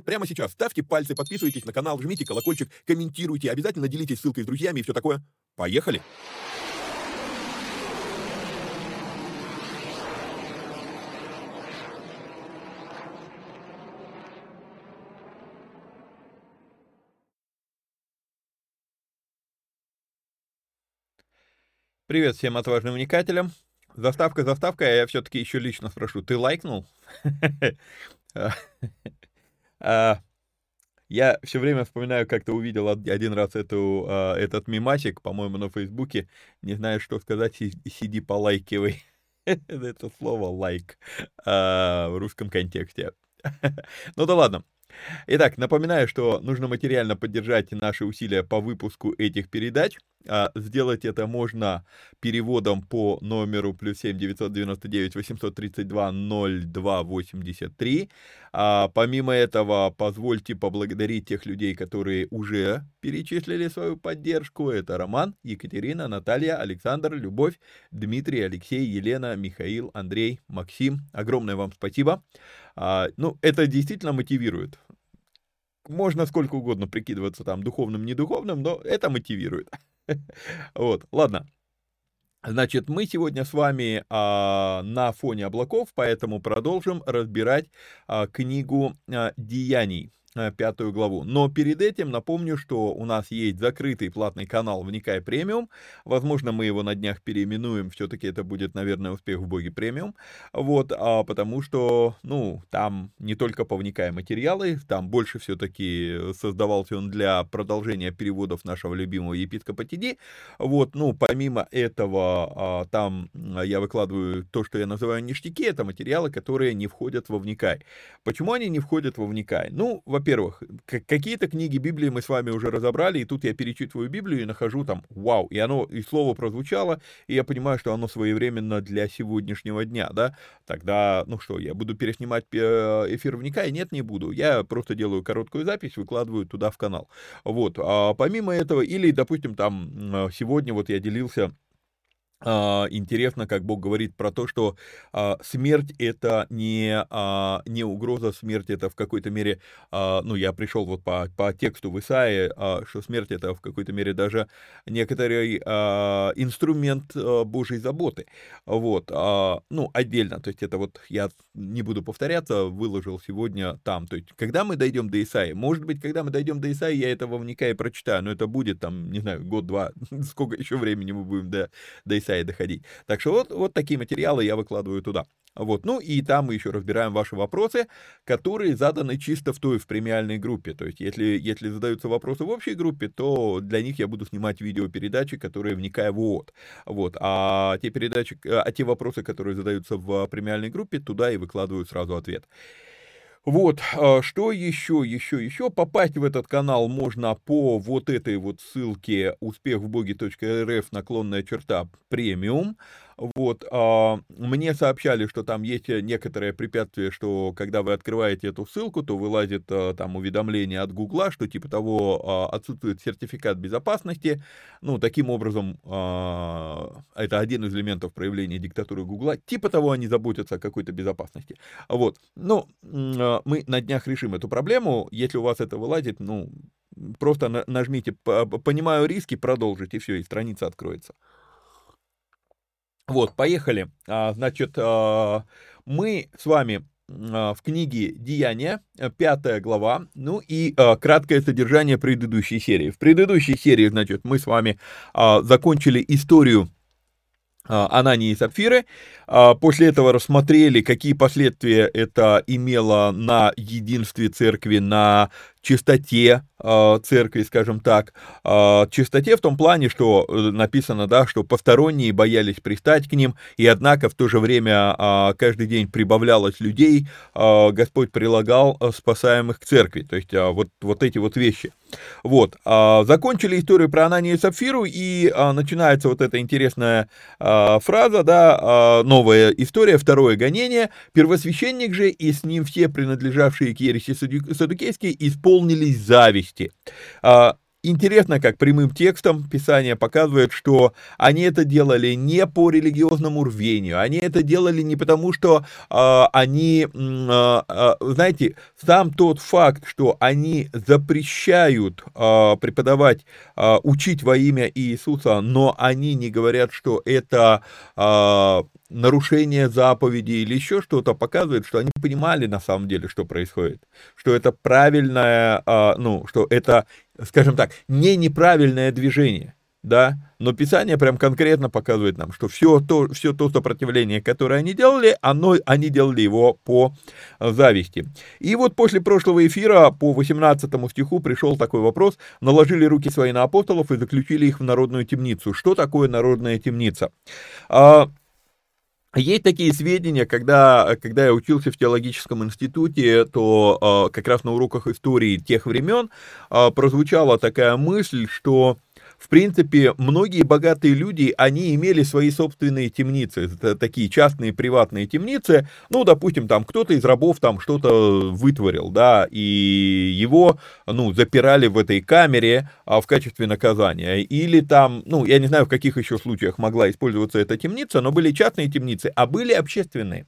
прямо сейчас ставьте пальцы, подписывайтесь на канал, жмите колокольчик, комментируйте, обязательно делитесь ссылкой с друзьями и все такое. Поехали! Привет всем отважным вникателям. Заставка, заставка, а я все-таки еще лично спрошу, ты лайкнул? А, я все время вспоминаю, как ты увидел один раз эту, а, этот мимасик, по-моему, на Фейсбуке. Не знаю, что сказать, сиди полайкивай. Это слово лайк а, в русском контексте. Ну да ладно. Итак, напоминаю, что нужно материально поддержать наши усилия по выпуску этих передач. А сделать это можно переводом по номеру плюс 7 999 832 0283. А помимо этого, позвольте поблагодарить тех людей, которые уже перечислили свою поддержку. Это Роман, Екатерина, Наталья, Александр, Любовь, Дмитрий, Алексей, Елена, Михаил, Андрей, Максим. Огромное вам спасибо. А, ну, это действительно мотивирует можно сколько угодно прикидываться там духовным, недуховным, но это мотивирует. Вот, ладно. Значит, мы сегодня с вами а, на фоне облаков, поэтому продолжим разбирать а, книгу а, Деяний. Э, пятую главу. Но перед этим напомню, что у нас есть закрытый платный канал «Вникай премиум». Возможно, мы его на днях переименуем, все-таки это будет, наверное, успех в боге премиум. Вот, а потому что, ну, там не только по «Вникай» материалы, там больше все-таки создавался он для продолжения переводов нашего любимого епископа Тиди. Вот, ну, помимо этого, а, там я выкладываю то, что я называю ништяки, это материалы, которые не входят во «Вникай». Почему они не входят во «Вникай»? Ну, во во-первых, какие-то книги Библии мы с вами уже разобрали, и тут я перечитываю Библию и нахожу там «Вау!» И оно, и слово прозвучало, и я понимаю, что оно своевременно для сегодняшнего дня, да? Тогда, ну что, я буду переснимать эфир вникая? Нет, не буду. Я просто делаю короткую запись, выкладываю туда в канал. Вот. А помимо этого, или, допустим, там, сегодня вот я делился интересно, как Бог говорит про то, что а, смерть это не, а, не угроза, смерть это в какой-то мере, а, ну, я пришел вот по, по тексту в Исаии, а, что смерть это в какой-то мере даже некоторый а, инструмент а, Божьей заботы, вот, а, ну, отдельно, то есть это вот, я не буду повторяться, выложил сегодня там, то есть, когда мы дойдем до Исаии, может быть, когда мы дойдем до Исаии, я этого вникаю и прочитаю, но это будет там, не знаю, год-два, сколько еще времени мы будем до, до Исаии и доходить. Так что вот, вот такие материалы я выкладываю туда. Вот, ну и там мы еще разбираем ваши вопросы, которые заданы чисто в той, в премиальной группе. То есть, если, если задаются вопросы в общей группе, то для них я буду снимать видеопередачи, которые вникая в ООД. Вот, а те передачи, а те вопросы, которые задаются в премиальной группе, туда и выкладываю сразу ответ. Вот, а, что еще, еще, еще, попасть в этот канал можно по вот этой вот ссылке успехвбоге.рф наклонная черта премиум, вот, а, мне сообщали, что там есть некоторое препятствие, что когда вы открываете эту ссылку, то вылазит а, там уведомление от Гугла, что типа того а, отсутствует сертификат безопасности. Ну, таким образом, а, это один из элементов проявления диктатуры Гугла. Типа того они заботятся о какой-то безопасности. Вот, ну, а, мы на днях решим эту проблему. Если у вас это вылазит, ну, просто нажмите «Понимаю риски», продолжить, и все, и страница откроется. Вот, поехали. А, значит, а, мы с вами а, в книге «Деяния», э, пятая глава, ну и краткое содержание предыдущей серии. В предыдущей серии, значит, мы с вами закончили историю Анании и Сапфиры. После этого рассмотрели, какие последствия это имело на единстве церкви, на чистоте э, церкви, скажем так, э, чистоте в том плане, что э, написано, да, что посторонние боялись пристать к ним, и однако в то же время э, каждый день прибавлялось людей, э, Господь прилагал спасаемых к церкви, то есть э, вот, вот эти вот вещи. Вот, э, закончили историю про Ананию и Сапфиру, и э, начинается вот эта интересная э, фраза, да, э, новая история, второе гонение, первосвященник же и с ним все принадлежавшие к ереси Садукейской исполнили исполнились зависти. А, интересно, как прямым текстом Писание показывает, что они это делали не по религиозному рвению, они это делали не потому, что э, они, э, э, знаете, сам тот факт, что они запрещают э, преподавать, э, учить во имя Иисуса, но они не говорят, что это э, нарушение заповеди или еще что-то показывает, что они понимали на самом деле, что происходит, что это правильное, а, ну, что это, скажем так, не неправильное движение, да, но Писание прям конкретно показывает нам, что все то, все то сопротивление, которое они делали, оно, они делали его по зависти. И вот после прошлого эфира по 18 стиху пришел такой вопрос, наложили руки свои на апостолов и заключили их в народную темницу. Что такое народная темница? Есть такие сведения, когда, когда я учился в теологическом институте, то э, как раз на уроках истории тех времен э, прозвучала такая мысль, что в принципе, многие богатые люди, они имели свои собственные темницы, такие частные приватные темницы, ну, допустим, там кто-то из рабов там что-то вытворил, да, и его, ну, запирали в этой камере а, в качестве наказания, или там, ну, я не знаю, в каких еще случаях могла использоваться эта темница, но были частные темницы, а были общественные.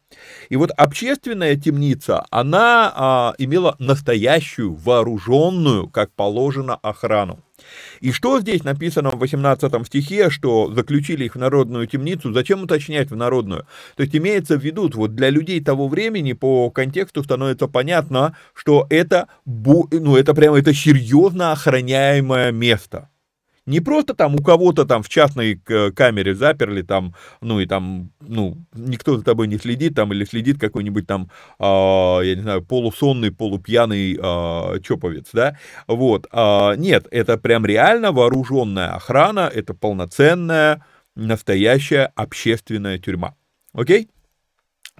И вот общественная темница, она а, имела настоящую, вооруженную, как положено, охрану. И что здесь написано в 18 стихе, что заключили их в народную темницу, зачем уточнять в народную? То есть имеется в виду, вот для людей того времени по контексту становится понятно, что это, ну, это прямо это серьезно охраняемое место. Не просто там у кого-то там в частной камере заперли там, ну и там, ну, никто за тобой не следит там или следит какой-нибудь там, э, я не знаю, полусонный, полупьяный э, чоповец, да, вот. Э, нет, это прям реально вооруженная охрана, это полноценная, настоящая общественная тюрьма. Окей?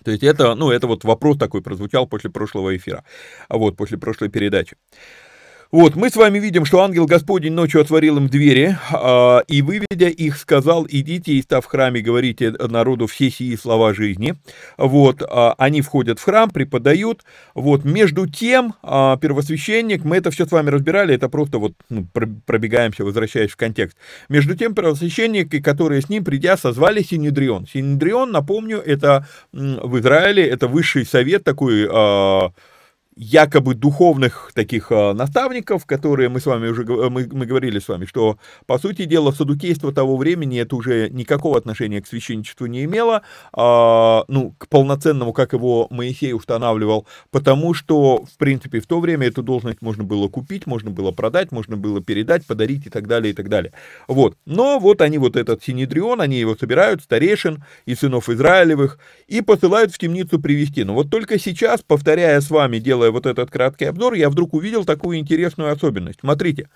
То есть это, ну, это вот вопрос такой прозвучал после прошлого эфира, вот, после прошлой передачи. Вот, мы с вами видим, что ангел Господень ночью отворил им двери, э, и, выведя их, сказал, идите и став в храме, говорите народу все сии слова жизни. Вот, э, они входят в храм, преподают. Вот, между тем, э, первосвященник, мы это все с вами разбирали, это просто вот ну, пробегаемся, возвращаясь в контекст. Между тем, первосвященники, которые с ним, придя, созвали Синедрион. Синедрион, напомню, это в Израиле, это высший совет такой... Э, якобы духовных таких а, наставников, которые мы с вами уже мы, мы говорили с вами, что по сути дела садукейство того времени это уже никакого отношения к священничеству не имело, а, ну к полноценному, как его Моисей устанавливал, потому что в принципе в то время эту должность можно было купить, можно было продать, можно было передать, подарить и так далее и так далее. Вот, но вот они вот этот синедрион, они его собирают старейшин и сынов Израилевых и посылают в темницу привести. Но вот только сейчас, повторяя с вами дело делая вот этот краткий обзор, я вдруг увидел такую интересную особенность. Смотрите,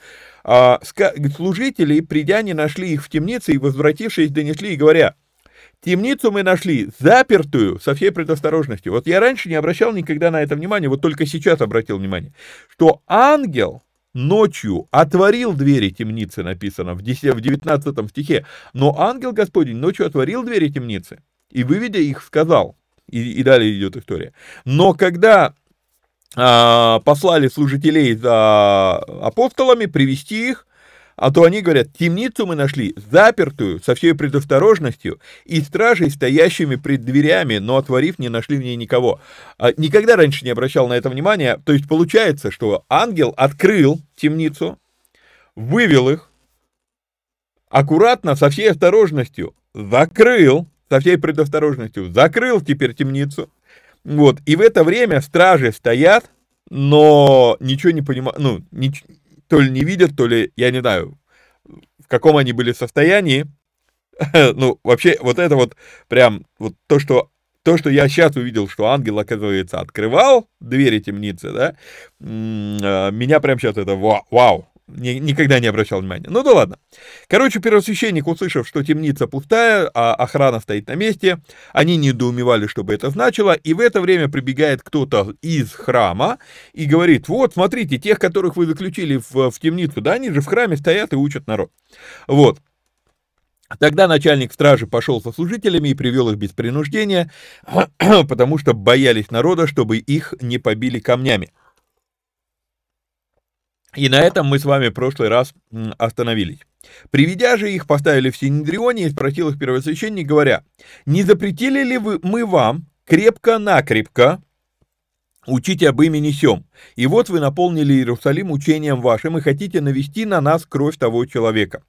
а, служители, придя, не нашли их в темнице и, возвратившись, донесли и говоря, Темницу мы нашли запертую со всей предосторожностью. Вот я раньше не обращал никогда на это внимания, вот только сейчас обратил внимание, что ангел ночью отворил двери темницы, написано в 10, в 19 стихе, но ангел Господень ночью отворил двери темницы и, выведя их, сказал, и, и далее идет история. Но когда послали служителей за апостолами, привести их, а то они говорят, темницу мы нашли запертую, со всей предосторожностью, и стражей, стоящими пред дверями, но отворив, не нашли в ней никого. А, никогда раньше не обращал на это внимания, то есть получается, что ангел открыл темницу, вывел их, аккуратно, со всей осторожностью закрыл, со всей предосторожностью закрыл теперь темницу, вот, и в это время стражи стоят, но ничего не понимают, ну, ни, то ли не видят, то ли, я не знаю, в каком они были состоянии. ну, вообще, вот это вот прям, вот то, что то, что я сейчас увидел, что ангел, оказывается, открывал двери темницы, да, а, меня прям сейчас это вау, вау никогда не обращал внимания. Ну да ладно. Короче, первосвященник, услышав, что темница пустая, а охрана стоит на месте, они недоумевали, что бы это значило, и в это время прибегает кто-то из храма и говорит, вот, смотрите, тех, которых вы заключили в, в темницу, да, они же в храме стоят и учат народ. Вот. Тогда начальник стражи пошел со служителями и привел их без принуждения, потому что боялись народа, чтобы их не побили камнями. И на этом мы с вами в прошлый раз остановились. Приведя же их, поставили в Синедрионе и спросил их первосвященник, говоря, «Не запретили ли вы, мы вам крепко-накрепко учить об имени Сем? И вот вы наполнили Иерусалим учением вашим и хотите навести на нас кровь того человека».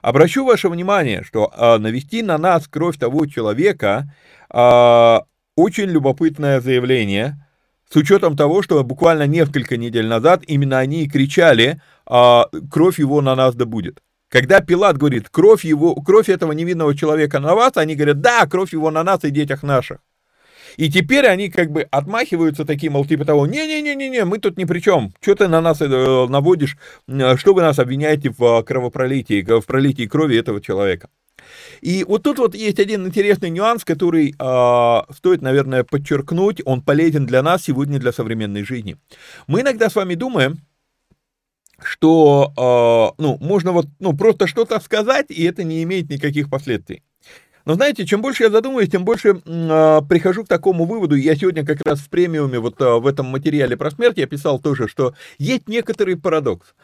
Обращу ваше внимание, что э, навести на нас кровь того человека э, очень любопытное заявление – с учетом того, что буквально несколько недель назад именно они и кричали а, «кровь его на нас да будет». Когда Пилат говорит «кровь, его, кровь этого невинного человека на вас», они говорят «да, кровь его на нас и детях наших». И теперь они как бы отмахиваются таким, мол, типа того, не-не-не-не, мы тут ни при чем, что ты на нас э, наводишь, что вы нас обвиняете в кровопролитии, в пролитии крови этого человека. И вот тут вот есть один интересный нюанс, который э, стоит, наверное, подчеркнуть, он полезен для нас сегодня, для современной жизни. Мы иногда с вами думаем, что, э, ну, можно вот, ну, просто что-то сказать, и это не имеет никаких последствий. Но знаете, чем больше я задумываюсь, тем больше э, прихожу к такому выводу. Я сегодня как раз в премиуме, вот э, в этом материале про смерть, я писал тоже, что есть некоторый парадокс.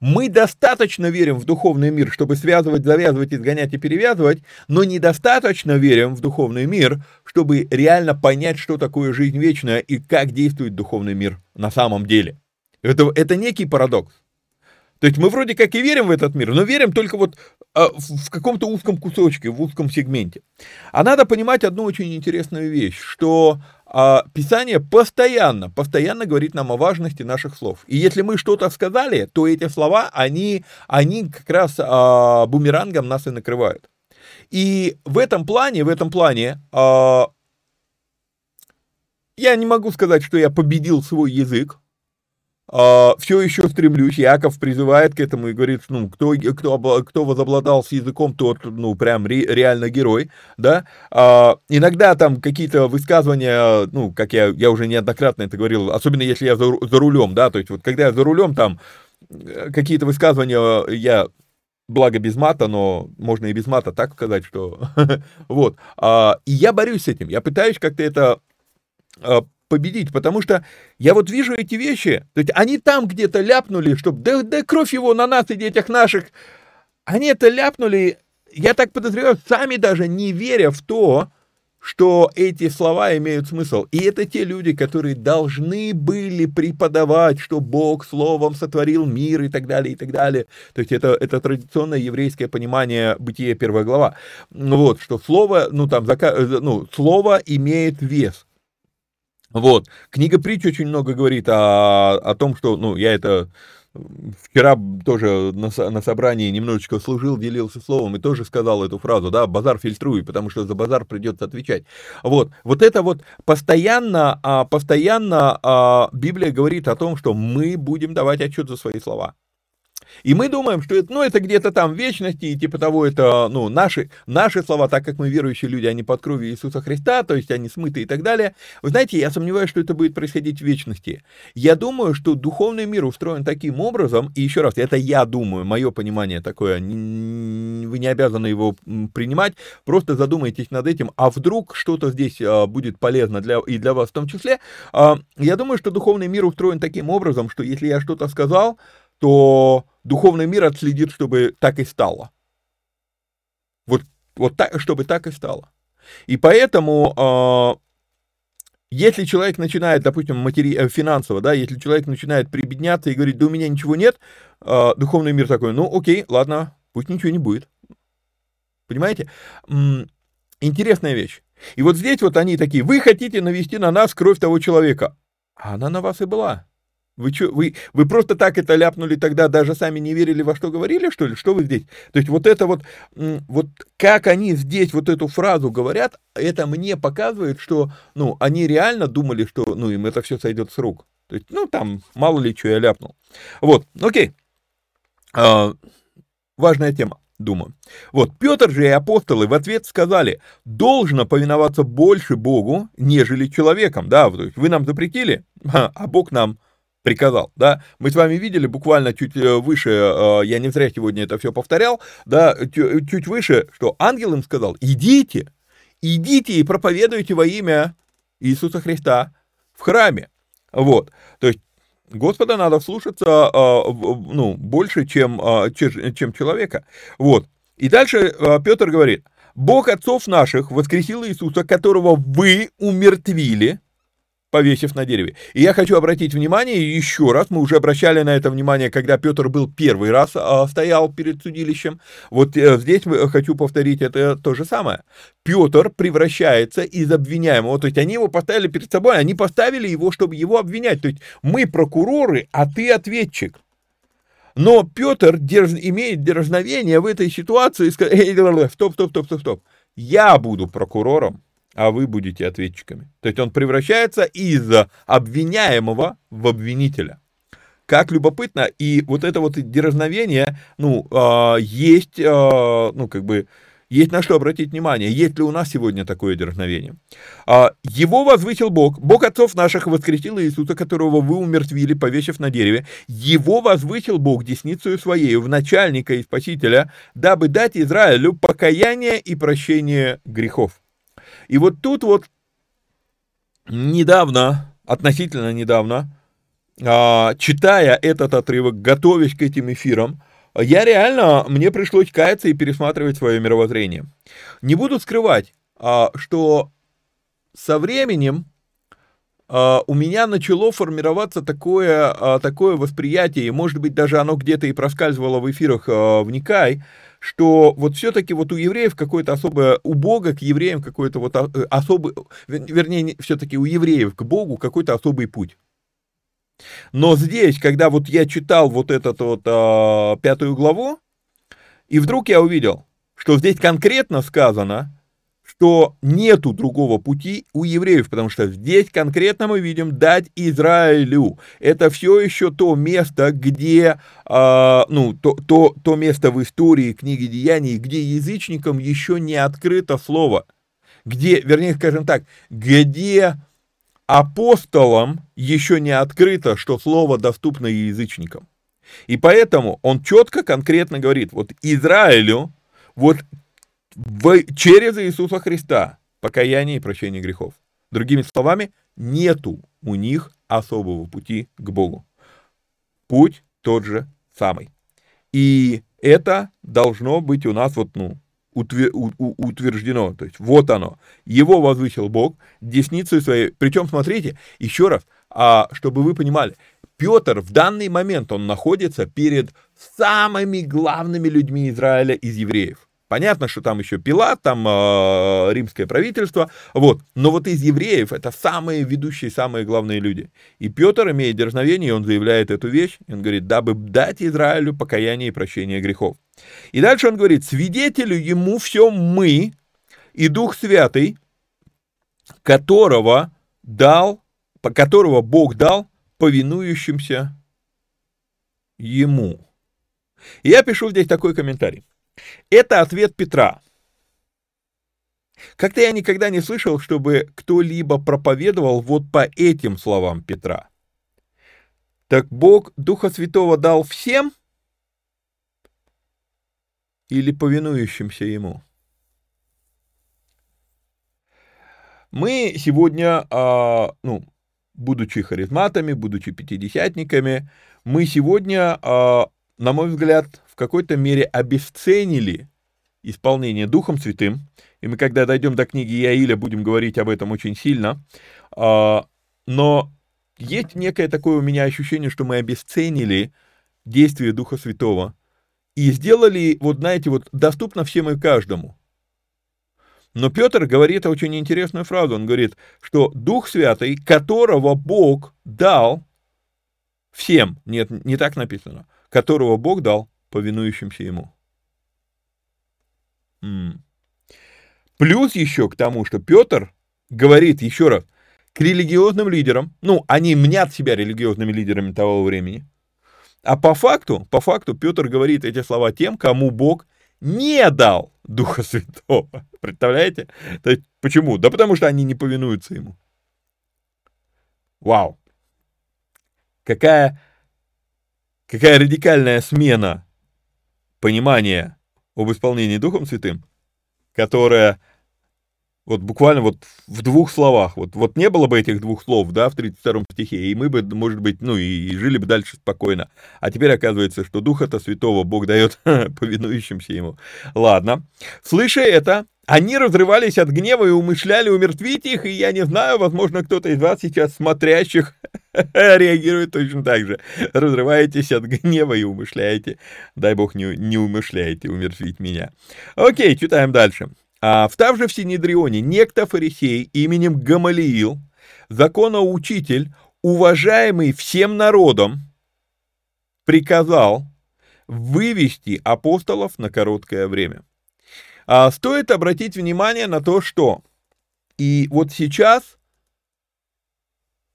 Мы достаточно верим в духовный мир, чтобы связывать, завязывать, изгонять и перевязывать, но недостаточно верим в духовный мир, чтобы реально понять, что такое жизнь вечная и как действует духовный мир на самом деле. Это, это некий парадокс. То есть мы вроде как и верим в этот мир, но верим только вот в каком-то узком кусочке, в узком сегменте. А надо понимать одну очень интересную вещь, что а, Писание постоянно, постоянно говорит нам о важности наших слов. И если мы что-то сказали, то эти слова, они, они как раз а, бумерангом нас и накрывают. И в этом плане, в этом плане, а, я не могу сказать, что я победил свой язык, все еще стремлюсь. Яков призывает к этому и говорит, ну, кто, кто, кто возобладал с языком, тот, ну, прям ре, реально герой, да. А, иногда там какие-то высказывания, ну, как я, я уже неоднократно это говорил, особенно если я за, за рулем, да, то есть вот когда я за рулем, там э, какие-то высказывания я благо без мата, но можно и без мата так сказать, что вот. А, и я борюсь с этим, я пытаюсь как-то это а, победить, потому что я вот вижу эти вещи, то есть они там где-то ляпнули, чтобы да, да кровь его на нас и детях наших, они это ляпнули, я так подозреваю, сами даже не веря в то, что эти слова имеют смысл. И это те люди, которые должны были преподавать, что Бог словом сотворил мир и так далее, и так далее. То есть это, это традиционное еврейское понимание бытия первая глава. Вот, что слово, ну там, ну, слово имеет вес. Вот. Книга притч очень много говорит о, о том, что, ну, я это вчера тоже на, на собрании немножечко служил, делился словом и тоже сказал эту фразу, да, базар фильтруй, потому что за базар придется отвечать. Вот, вот это вот постоянно, а, постоянно а, Библия говорит о том, что мы будем давать отчет за свои слова. И мы думаем, что это, ну, это где-то там вечности, и типа того, это, ну, наши, наши слова, так как мы верующие люди, они под кровью Иисуса Христа, то есть они смыты и так далее. Вы знаете, я сомневаюсь, что это будет происходить в вечности. Я думаю, что духовный мир устроен таким образом, и еще раз, это я думаю, мое понимание такое, вы не обязаны его принимать, просто задумайтесь над этим, а вдруг что-то здесь а, будет полезно для, и для вас в том числе. А, я думаю, что духовный мир устроен таким образом, что если я что-то сказал, то духовный мир отследит, чтобы так и стало. Вот, вот так, чтобы так и стало. И поэтому, э, если человек начинает, допустим, матери... Э, финансово, да, если человек начинает прибедняться и говорит, да у меня ничего нет, э, духовный мир такой, ну окей, ладно, пусть ничего не будет. Понимаете? Интересная вещь. И вот здесь вот они такие, вы хотите навести на нас кровь того человека. А она на вас и была. Вы, что, вы, вы просто так это ляпнули тогда, даже сами не верили, во что говорили, что ли? Что вы здесь? То есть вот это вот, вот как они здесь вот эту фразу говорят, это мне показывает, что, ну, они реально думали, что, ну, им это все сойдет с рук. То есть, ну, там, мало ли, что я ляпнул. Вот, окей. А, важная тема думаю. Вот, Петр же и апостолы в ответ сказали, должно повиноваться больше Богу, нежели человеком, да, то есть вы нам запретили, а Бог нам приказал, да, мы с вами видели буквально чуть э, выше, э, я не зря сегодня это все повторял, да, чуть выше, что ангел им сказал, идите, идите и проповедуйте во имя Иисуса Христа в храме, вот, то есть Господа надо слушаться, э, ну, больше, чем, чем человека, вот, и дальше Петр говорит, Бог отцов наших воскресил Иисуса, которого вы умертвили, повесив на дереве. И я хочу обратить внимание еще раз, мы уже обращали на это внимание, когда Петр был первый раз а, стоял перед судилищем. Вот а, здесь хочу повторить это то же самое. Петр превращается из обвиняемого, то есть они его поставили перед собой, они поставили его, чтобы его обвинять. То есть мы прокуроры, а ты ответчик. Но Петр дерз, имеет дерзновение в этой ситуации сказать, стоп, стоп, стоп, стоп, стоп. Я буду прокурором, а вы будете ответчиками. То есть он превращается из обвиняемого в обвинителя. Как любопытно, и вот это вот дерзновение, ну, э, есть, э, ну, как бы, есть на что обратить внимание, есть ли у нас сегодня такое дерзновение. А, его возвысил Бог, Бог отцов наших воскресил Иисуса, которого вы умертвили, повесив на дереве. Его возвысил Бог десницею своей в начальника и спасителя, дабы дать Израилю покаяние и прощение грехов. И вот тут вот недавно, относительно недавно, а, читая этот отрывок, готовясь к этим эфирам, я реально, мне пришлось каяться и пересматривать свое мировоззрение. Не буду скрывать, а, что со временем а, у меня начало формироваться такое, такое восприятие, и, может быть, даже оно где-то и проскальзывало в эфирах «Вникай», что вот все-таки вот у евреев какое-то особое, у Бога к евреям какой-то вот э, особый, вернее, все-таки у евреев к Богу какой-то особый путь. Но здесь, когда вот я читал вот эту вот а, пятую главу, и вдруг я увидел, что здесь конкретно сказано, что нету другого пути у евреев, потому что здесь конкретно мы видим дать Израилю. Это все еще то место, где, э, ну, то, то, то место в истории книги Деяний, где язычникам еще не открыто слово, где, вернее, скажем так, где апостолам еще не открыто, что слово доступно язычникам. И поэтому он четко, конкретно говорит, вот Израилю, вот в, через Иисуса Христа покаяние и прощение грехов. Другими словами, нету у них особого пути к Богу. Путь тот же самый. И это должно быть у нас вот, ну, утверждено. То есть вот оно. Его возвысил Бог десницей своей. Причем, смотрите, еще раз, а, чтобы вы понимали, Петр в данный момент, он находится перед самыми главными людьми Израиля из евреев. Понятно, что там еще Пилат, там э, римское правительство, вот. Но вот из евреев это самые ведущие, самые главные люди. И Петр имеет дерзновение, он заявляет эту вещь, он говорит, дабы дать Израилю покаяние и прощение грехов. И дальше он говорит, свидетелю ему все мы и Дух Святый, которого дал, которого Бог дал повинующимся ему. И я пишу здесь такой комментарий. Это ответ Петра. Как-то я никогда не слышал, чтобы кто-либо проповедовал вот по этим словам Петра. Так Бог Духа Святого дал всем или повинующимся Ему? Мы сегодня, а, ну, будучи харизматами, будучи пятидесятниками, мы сегодня, а, на мой взгляд, в какой-то мере обесценили исполнение Духом Святым, и мы, когда дойдем до книги Иаиля, будем говорить об этом очень сильно, а, но есть некое такое у меня ощущение, что мы обесценили действие Духа Святого и сделали, вот знаете, вот доступно всем и каждому. Но Петр говорит очень интересную фразу. Он говорит, что Дух Святый, которого Бог дал всем, нет, не так написано, которого Бог дал повинующимся ему. М-м. Плюс еще к тому, что Петр говорит еще раз к религиозным лидерам, ну, они мнят себя религиозными лидерами того времени, а по факту, по факту Петр говорит эти слова тем, кому Бог не дал Духа Святого. Представляете? То есть, почему? Да потому что они не повинуются ему. Вау. Какая, какая радикальная смена понимание об исполнении Духом Святым, которое вот буквально вот в двух словах, вот, вот не было бы этих двух слов, да, в 32 стихе, и мы бы, может быть, ну, и, и жили бы дальше спокойно. А теперь оказывается, что Духа-то Святого Бог дает повинующимся Ему. Ладно. Слыша это, они разрывались от гнева и умышляли умертвить их, и я не знаю, возможно, кто-то из вас сейчас смотрящих реагирует точно так же. Разрываетесь от гнева и умышляете. Дай бог, не, не умышляете умертвить меня. Окей, читаем дальше. А, встав же в Синедрионе некто фарисей именем Гамалиил, законоучитель, уважаемый всем народом, приказал вывести апостолов на короткое время. А стоит обратить внимание на то, что и вот сейчас,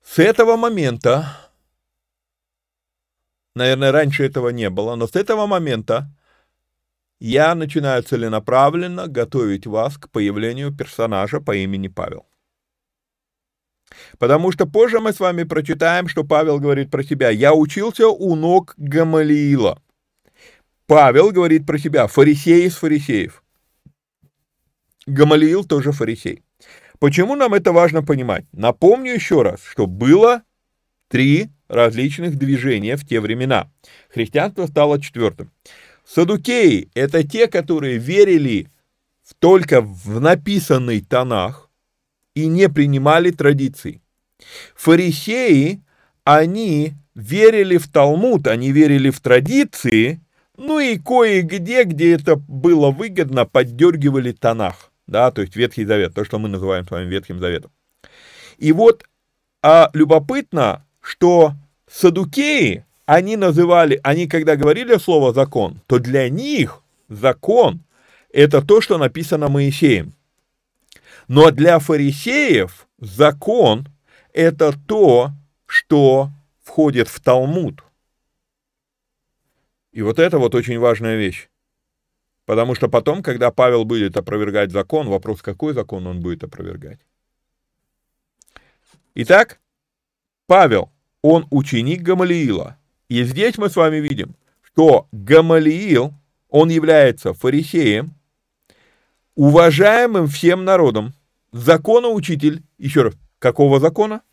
с этого момента, наверное, раньше этого не было, но с этого момента я начинаю целенаправленно готовить вас к появлению персонажа по имени Павел. Потому что позже мы с вами прочитаем, что Павел говорит про себя. «Я учился у ног Гамалиила». Павел говорит про себя, фарисей из фарисеев. Гамалиил тоже фарисей. Почему нам это важно понимать? Напомню еще раз, что было три различных движения в те времена. Христианство стало четвертым. Садукеи – это те, которые верили только в написанный тонах и не принимали традиций. Фарисеи, они верили в Талмуд, они верили в традиции, ну и кое-где, где это было выгодно, поддергивали тонах да, то есть Ветхий Завет, то, что мы называем с вами Ветхим Заветом. И вот а, любопытно, что садукеи, они называли, они когда говорили слово закон, то для них закон это то, что написано Моисеем. Но для фарисеев закон – это то, что входит в Талмуд. И вот это вот очень важная вещь. Потому что потом, когда Павел будет опровергать закон, вопрос, какой закон он будет опровергать. Итак, Павел, он ученик Гамалиила. И здесь мы с вами видим, что Гамалиил, он является фарисеем, уважаемым всем народом, законоучитель, еще раз, какого закона?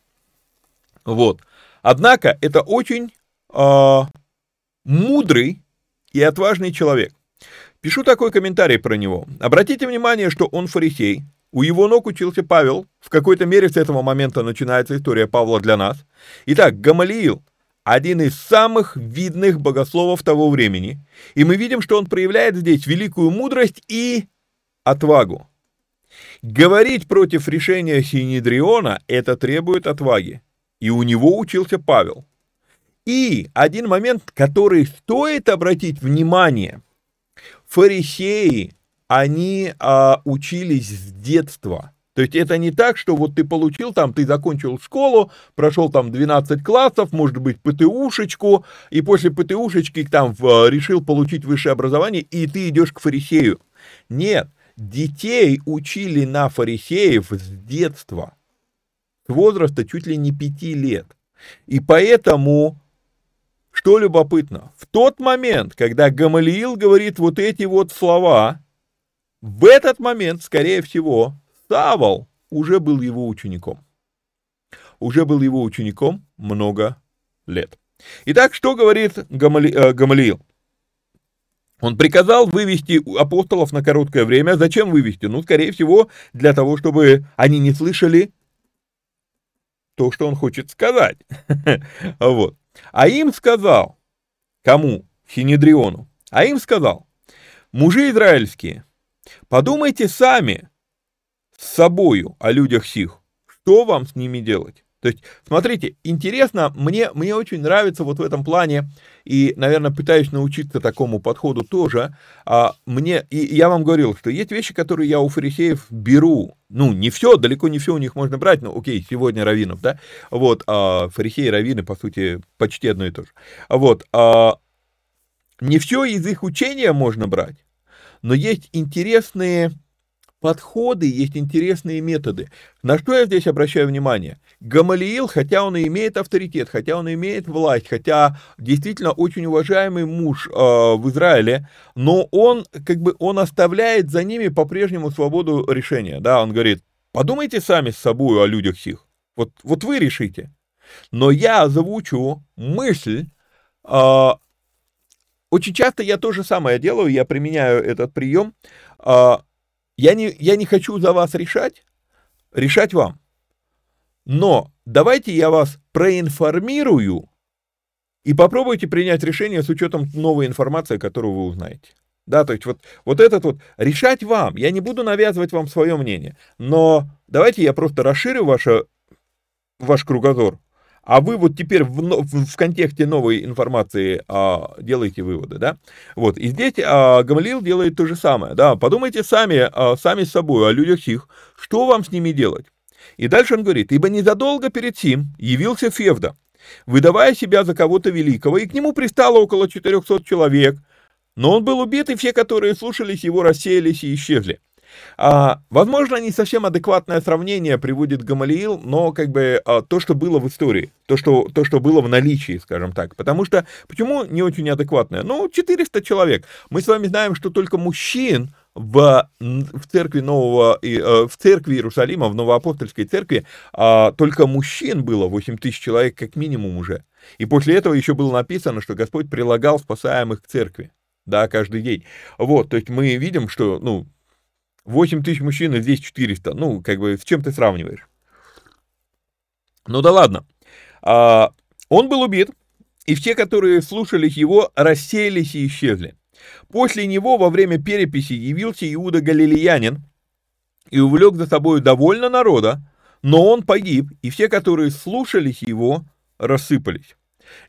Вот. Однако это очень э, мудрый и отважный человек. Пишу такой комментарий про него. Обратите внимание, что он фарисей. У его ног учился Павел. В какой-то мере с этого момента начинается история Павла для нас. Итак, Гамалиил – один из самых видных богословов того времени. И мы видим, что он проявляет здесь великую мудрость и отвагу. Говорить против решения Синедриона – это требует отваги. И у него учился Павел. И один момент, который стоит обратить внимание. Фарисеи, они а, учились с детства. То есть это не так, что вот ты получил там, ты закончил школу, прошел там 12 классов, может быть, ПТУшечку, и после ПТУшечки там в, решил получить высшее образование, и ты идешь к фарисею. Нет, детей учили на фарисеев с детства, с возраста чуть ли не пяти лет. И поэтому, что любопытно, в тот момент, когда Гамалиил говорит вот эти вот слова, в этот момент, скорее всего, Савол уже был его учеником. Уже был его учеником много лет. Итак, что говорит Гамали, э, Гамалиил? Он приказал вывести апостолов на короткое время. Зачем вывести? Ну, скорее всего, для того, чтобы они не слышали то, что он хочет сказать. вот. А им сказал, кому? Синедриону. А им сказал, мужи израильские, подумайте сами с собою о людях сих, что вам с ними делать. То есть, смотрите, интересно, мне, мне очень нравится вот в этом плане, и, наверное, пытаюсь научиться такому подходу тоже. А, мне, и я вам говорил, что есть вещи, которые я у фарисеев беру. Ну, не все, далеко не все у них можно брать, но окей, сегодня раввинов, да? Вот, а фарисеи и раввины, по сути, почти одно и то же. Вот, а, не все из их учения можно брать, но есть интересные подходы, есть интересные методы. На что я здесь обращаю внимание? Гамалиил, хотя он и имеет авторитет, хотя он имеет власть, хотя действительно очень уважаемый муж э, в Израиле, но он как бы он оставляет за ними по-прежнему свободу решения. Да, он говорит, подумайте сами с собой о людях сих. Вот, вот вы решите. Но я озвучу мысль, э, очень часто я то же самое делаю, я применяю этот прием. Э, я не, я не хочу за вас решать, решать вам. Но давайте я вас проинформирую и попробуйте принять решение с учетом новой информации, которую вы узнаете. Да, то есть вот, вот этот вот, решать вам, я не буду навязывать вам свое мнение, но давайте я просто расширю ваше, ваш кругозор, а вы вот теперь в, в, в контексте новой информации а, делаете выводы, да? Вот, и здесь а, Гамалил делает то же самое, да, подумайте сами, а, сами с собой о людях их, что вам с ними делать? И дальше он говорит, ибо незадолго перед сим явился Февда, выдавая себя за кого-то великого, и к нему пристало около 400 человек, но он был убит, и все, которые слушались его, рассеялись и исчезли. А, возможно, не совсем адекватное сравнение приводит Гамалиил, но как бы а, то, что было в истории, то что, то, что было в наличии, скажем так. Потому что, почему не очень адекватное? Ну, 400 человек. Мы с вами знаем, что только мужчин в, в церкви Нового, э, в церкви Иерусалима, в Новоапостольской церкви, а, только мужчин было 8 тысяч человек как минимум уже. И после этого еще было написано, что Господь прилагал спасаемых к церкви, да, каждый день. Вот, то есть мы видим, что, ну, 8 тысяч мужчин, и здесь 400. Ну, как бы, с чем ты сравниваешь? Ну да ладно. А, он был убит, и все, которые слушались его, рассеялись и исчезли. После него во время переписи явился Иуда Галилеянин и увлек за собой довольно народа, но он погиб, и все, которые слушались его, рассыпались.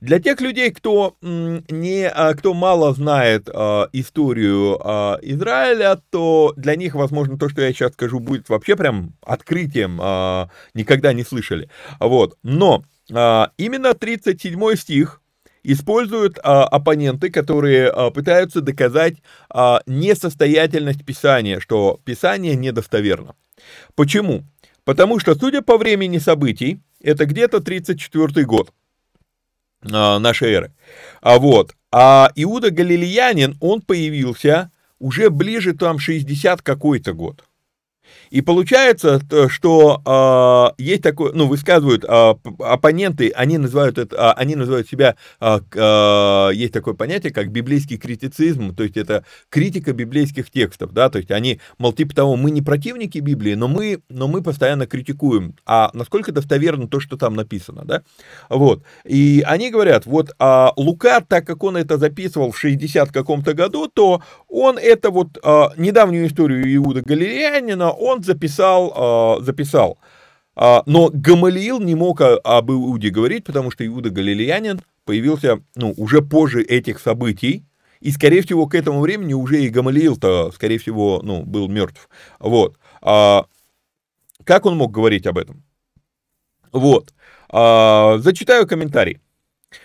Для тех людей, кто, не, а, кто мало знает э, историю э, Израиля, то для них, возможно, то, что я сейчас скажу, будет вообще прям открытием, никогда не слышали. Вот. Но э, именно 37 стих используют оппоненты, которые пытаются доказать несостоятельность Писания, что Писание недостоверно. Почему? Потому что, судя по времени событий, это где-то 34 год а, нашей эры. А вот, а Иуда Галилеянин, он появился уже ближе там 60 какой-то год. И получается, что э, есть такое, ну, высказывают э, оппоненты, они называют это, э, они называют себя, э, э, есть такое понятие, как библейский критицизм, то есть это критика библейских текстов, да, то есть они, мол, типа того, мы не противники Библии, но мы, но мы постоянно критикуем, а насколько достоверно то, что там написано, да, вот, и они говорят, вот э, Лука, так как он это записывал в 60 каком-то году, то он это вот э, недавнюю историю Иуда Галилеянина, он записал, а, записал. А, но Гамалиил не мог об Иуде говорить, потому что Иуда Галилеянин появился ну, уже позже этих событий, и, скорее всего, к этому времени уже и Гамалиил-то, скорее всего, ну, был мертв. Вот. А, как он мог говорить об этом? Вот. Зачитаю комментарий.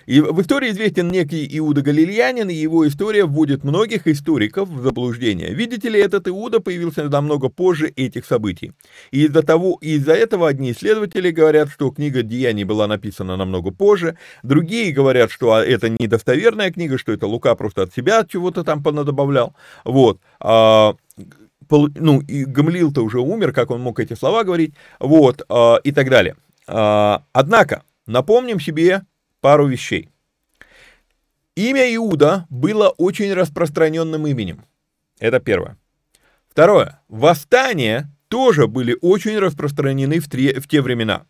И в истории известен некий Иуда Галилеянин, и его история вводит многих историков в заблуждение. Видите ли, этот Иуда появился намного позже этих событий. И из-за того, из-за этого одни исследователи говорят, что книга Деяний была написана намного позже, другие говорят, что это недостоверная книга, что это Лука просто от себя чего-то там понадобавлял. Вот. А, ну, и Гамлил-то уже умер, как он мог эти слова говорить, вот, а, и так далее. А, однако, напомним себе пару вещей. Имя Иуда было очень распространенным именем. Это первое. Второе. Восстания тоже были очень распространены в, три, в те времена.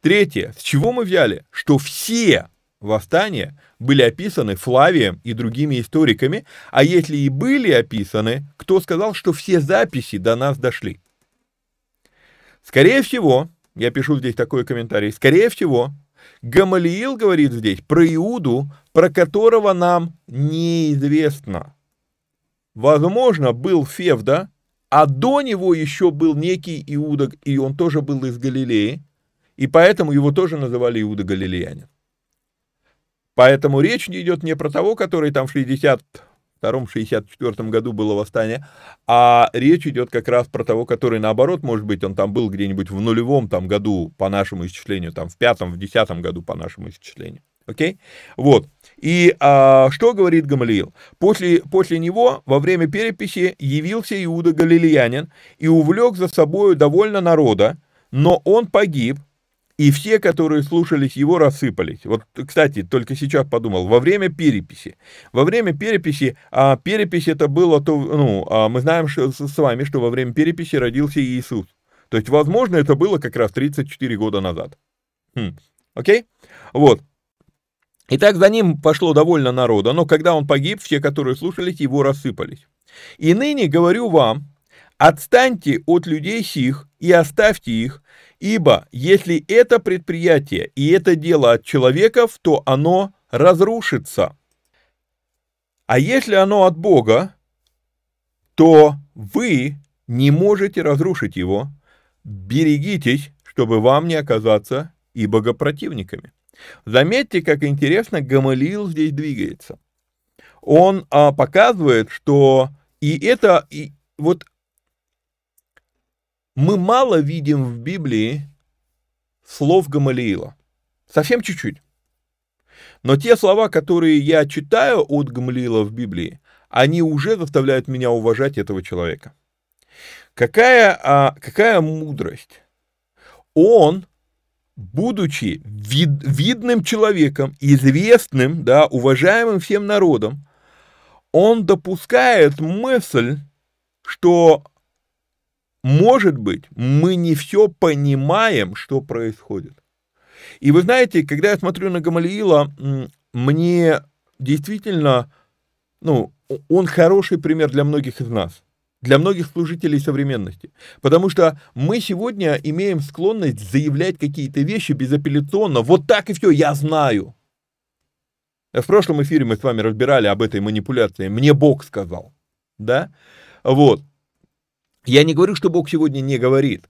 Третье. С чего мы взяли? Что все восстания были описаны Флавием и другими историками, а если и были описаны, кто сказал, что все записи до нас дошли? Скорее всего, я пишу здесь такой комментарий, скорее всего, Гамалиил говорит здесь про Иуду, про которого нам неизвестно. Возможно, был Февда, а до него еще был некий Иуда, и он тоже был из Галилеи, и поэтому его тоже называли Иуда Галилеянин. Поэтому речь идет не про того, который там в 60 62-64 году было восстание, а речь идет как раз про того, который наоборот, может быть, он там был где-нибудь в нулевом там году по нашему исчислению, там в пятом, в десятом году по нашему исчислению. Окей? Okay? Вот. И а, что говорит Гамалиил? После, после него во время переписи явился Иуда Галилеянин и увлек за собою довольно народа, но он погиб, и все, которые слушались его, рассыпались. Вот, кстати, только сейчас подумал, во время переписи. Во время переписи, а перепись это было, то, ну, а мы знаем что, с вами, что во время переписи родился Иисус. То есть, возможно, это было как раз 34 года назад. Хм. Окей? Вот. Итак, за ним пошло довольно народа, но когда он погиб, все, которые слушались его, рассыпались. И ныне говорю вам, отстаньте от людей сих и оставьте их, Ибо если это предприятие и это дело от человеков, то оно разрушится. А если оно от Бога, то вы не можете разрушить его. Берегитесь, чтобы вам не оказаться и богопротивниками. Заметьте, как интересно Гамалиил здесь двигается. Он а, показывает, что и это, и вот мы мало видим в Библии слов Гамалиила. Совсем чуть-чуть. Но те слова, которые я читаю от Гамалиила в Библии, они уже заставляют меня уважать этого человека. Какая, а, какая мудрость? Он, будучи вид, видным человеком, известным, да, уважаемым всем народом, он допускает мысль, что может быть, мы не все понимаем, что происходит. И вы знаете, когда я смотрю на Гамалиила, мне действительно, ну, он хороший пример для многих из нас, для многих служителей современности. Потому что мы сегодня имеем склонность заявлять какие-то вещи безапелляционно. Вот так и все, я знаю. В прошлом эфире мы с вами разбирали об этой манипуляции. Мне Бог сказал. Да? Вот. Я не говорю, что Бог сегодня не говорит.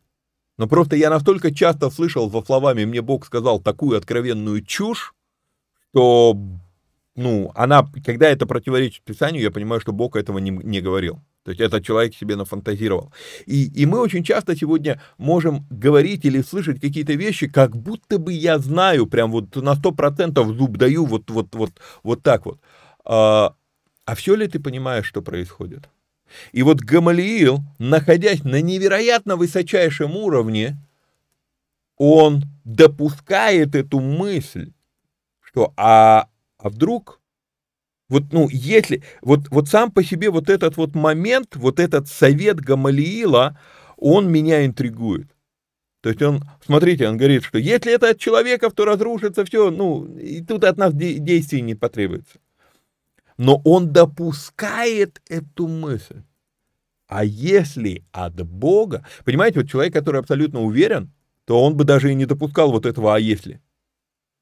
Но просто я настолько часто слышал за словами «мне Бог сказал» такую откровенную чушь, что, ну, она, когда это противоречит Писанию, я понимаю, что Бог этого не, не говорил. То есть этот человек себе нафантазировал. И, и мы очень часто сегодня можем говорить или слышать какие-то вещи, как будто бы я знаю, прям вот на 100% зуб даю, вот, вот, вот, вот так вот. А, а все ли ты понимаешь, что происходит? И вот Гамалиил, находясь на невероятно высочайшем уровне, он допускает эту мысль, что а, а вдруг, вот, ну, если, вот, вот сам по себе вот этот вот момент, вот этот совет Гамалиила, он меня интригует. То есть он, смотрите, он говорит, что если это от человека, то разрушится все, ну, и тут от нас действий не потребуется но он допускает эту мысль. А если от Бога, понимаете, вот человек, который абсолютно уверен, то он бы даже и не допускал вот этого «а если».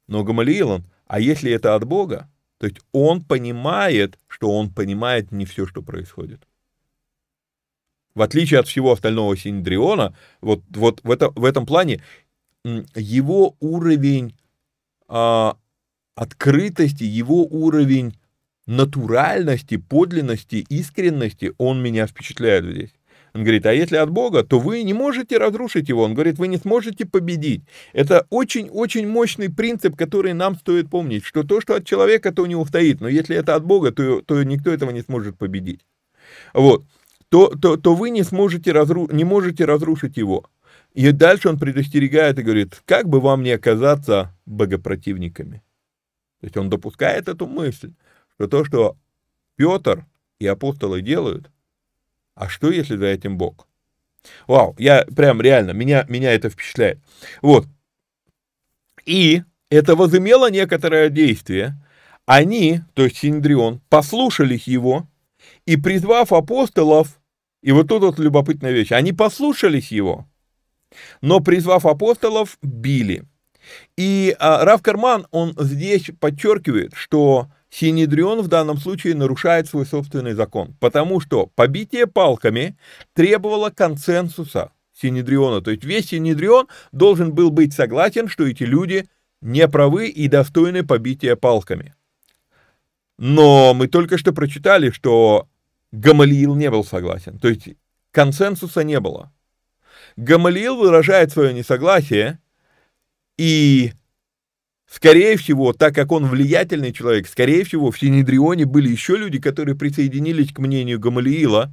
Но Гамалиил он, а если это от Бога, то есть он понимает, что он понимает не все, что происходит. В отличие от всего остального Синдриона, вот, вот в, это, в этом плане его уровень а, открытости, его уровень натуральности, подлинности, искренности он меня впечатляет здесь. Он говорит, а если от Бога, то вы не можете разрушить его. Он говорит, вы не сможете победить. Это очень-очень мощный принцип, который нам стоит помнить, что то, что от человека, то не устоит. Но если это от Бога, то, то никто этого не сможет победить. Вот. То, то, то вы не, сможете разру... не можете разрушить его. И дальше он предостерегает и говорит, как бы вам не оказаться богопротивниками. То есть он допускает эту мысль что то, что Петр и апостолы делают, а что, если за этим Бог? Вау, я прям реально, меня, меня это впечатляет. Вот. И это возымело некоторое действие. Они, то есть Синдрион, послушались его, и призвав апостолов, и вот тут вот любопытная вещь, они послушались его, но призвав апостолов, били. И а, Рав Карман, он здесь подчеркивает, что Синедрион в данном случае нарушает свой собственный закон, потому что побитие палками требовало консенсуса Синедриона. То есть весь Синедрион должен был быть согласен, что эти люди не правы и достойны побития палками. Но мы только что прочитали, что Гамалиил не был согласен. То есть консенсуса не было. Гамалиил выражает свое несогласие, и Скорее всего, так как он влиятельный человек, скорее всего, в Синедрионе были еще люди, которые присоединились к мнению Гамалиила.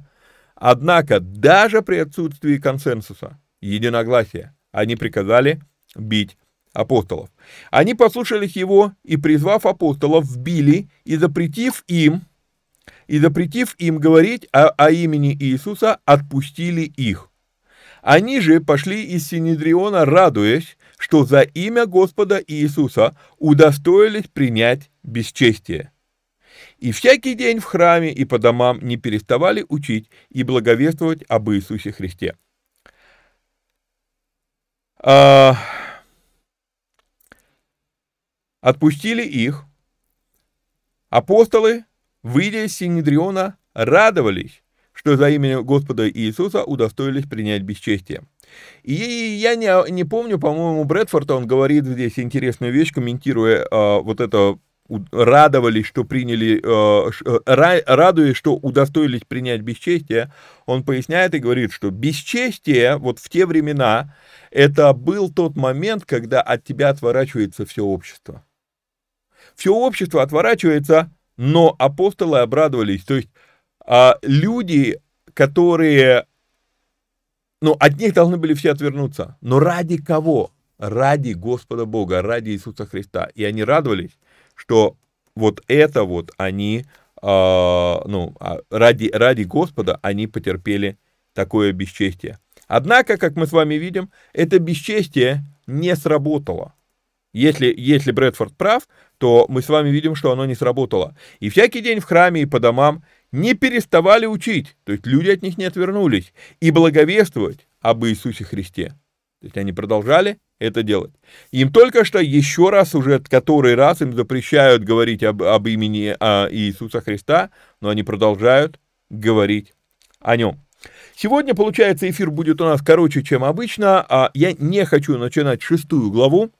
Однако, даже при отсутствии консенсуса, единогласия, они приказали бить апостолов. Они послушались его и, призвав апостолов, вбили и запретив им, и запретив им говорить о, о имени Иисуса, отпустили их. Они же пошли из Синедриона, радуясь, что за имя Господа Иисуса удостоились принять бесчестие. И всякий день в храме и по домам не переставали учить и благовествовать об Иисусе Христе. А... Отпустили их. Апостолы, выйдя из Синедриона, радовались, что за имя Господа Иисуса удостоились принять бесчестие. И я не, не помню, по-моему, Брэдфорд, он говорит здесь интересную вещь, комментируя э, вот это радовались, что приняли, э, радуясь, что удостоились принять бесчестие, он поясняет и говорит, что бесчестие вот в те времена, это был тот момент, когда от тебя отворачивается все общество. Все общество отворачивается, но апостолы обрадовались. То есть а, люди, которые ну, от них должны были все отвернуться. Но ради кого? Ради Господа Бога, ради Иисуса Христа. И они радовались, что вот это вот они, э, ну, а, ради, ради Господа они потерпели такое бесчестие. Однако, как мы с вами видим, это бесчестие не сработало. Если, если Брэдфорд прав, то мы с вами видим, что оно не сработало. И всякий день в храме и по домам не переставали учить, то есть люди от них не отвернулись, и благовествовать об Иисусе Христе. То есть они продолжали это делать. Им только что еще раз, уже который раз им запрещают говорить об, об имени а, Иисуса Христа, но они продолжают говорить о нем. Сегодня, получается, эфир будет у нас короче, чем обычно. А я не хочу начинать шестую главу,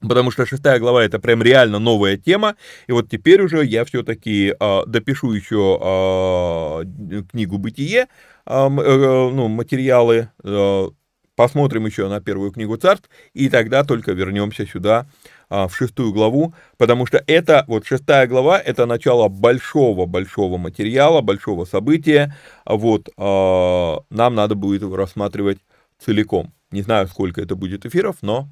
Потому что шестая глава это прям реально новая тема. И вот теперь уже я все-таки э, допишу еще э, книгу Бытие, э, э, ну, материалы, э, посмотрим еще на первую книгу царств, и тогда только вернемся сюда э, в шестую главу, потому что это, вот шестая глава, это начало большого-большого материала, большого события. Вот э, нам надо будет его рассматривать целиком. Не знаю, сколько это будет эфиров, но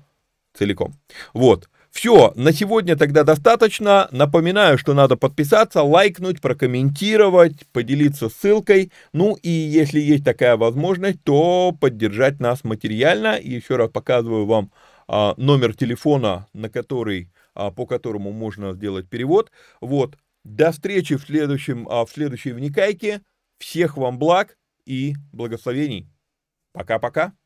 целиком. Вот. Все, на сегодня тогда достаточно. Напоминаю, что надо подписаться, лайкнуть, прокомментировать, поделиться ссылкой. Ну и если есть такая возможность, то поддержать нас материально. Еще раз показываю вам а, номер телефона, на который, а, по которому можно сделать перевод. Вот. До встречи в, следующем, а, в следующей вникайке. Всех вам благ и благословений. Пока-пока.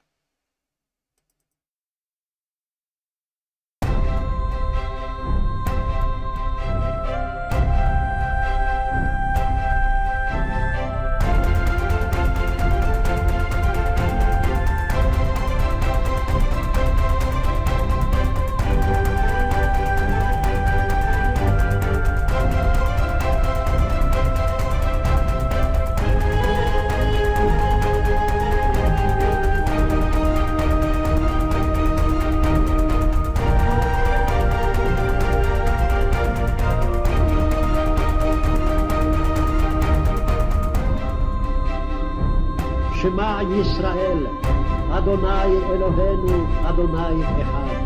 שמע ישראל, אדוני אלוהינו, אדוני אחד.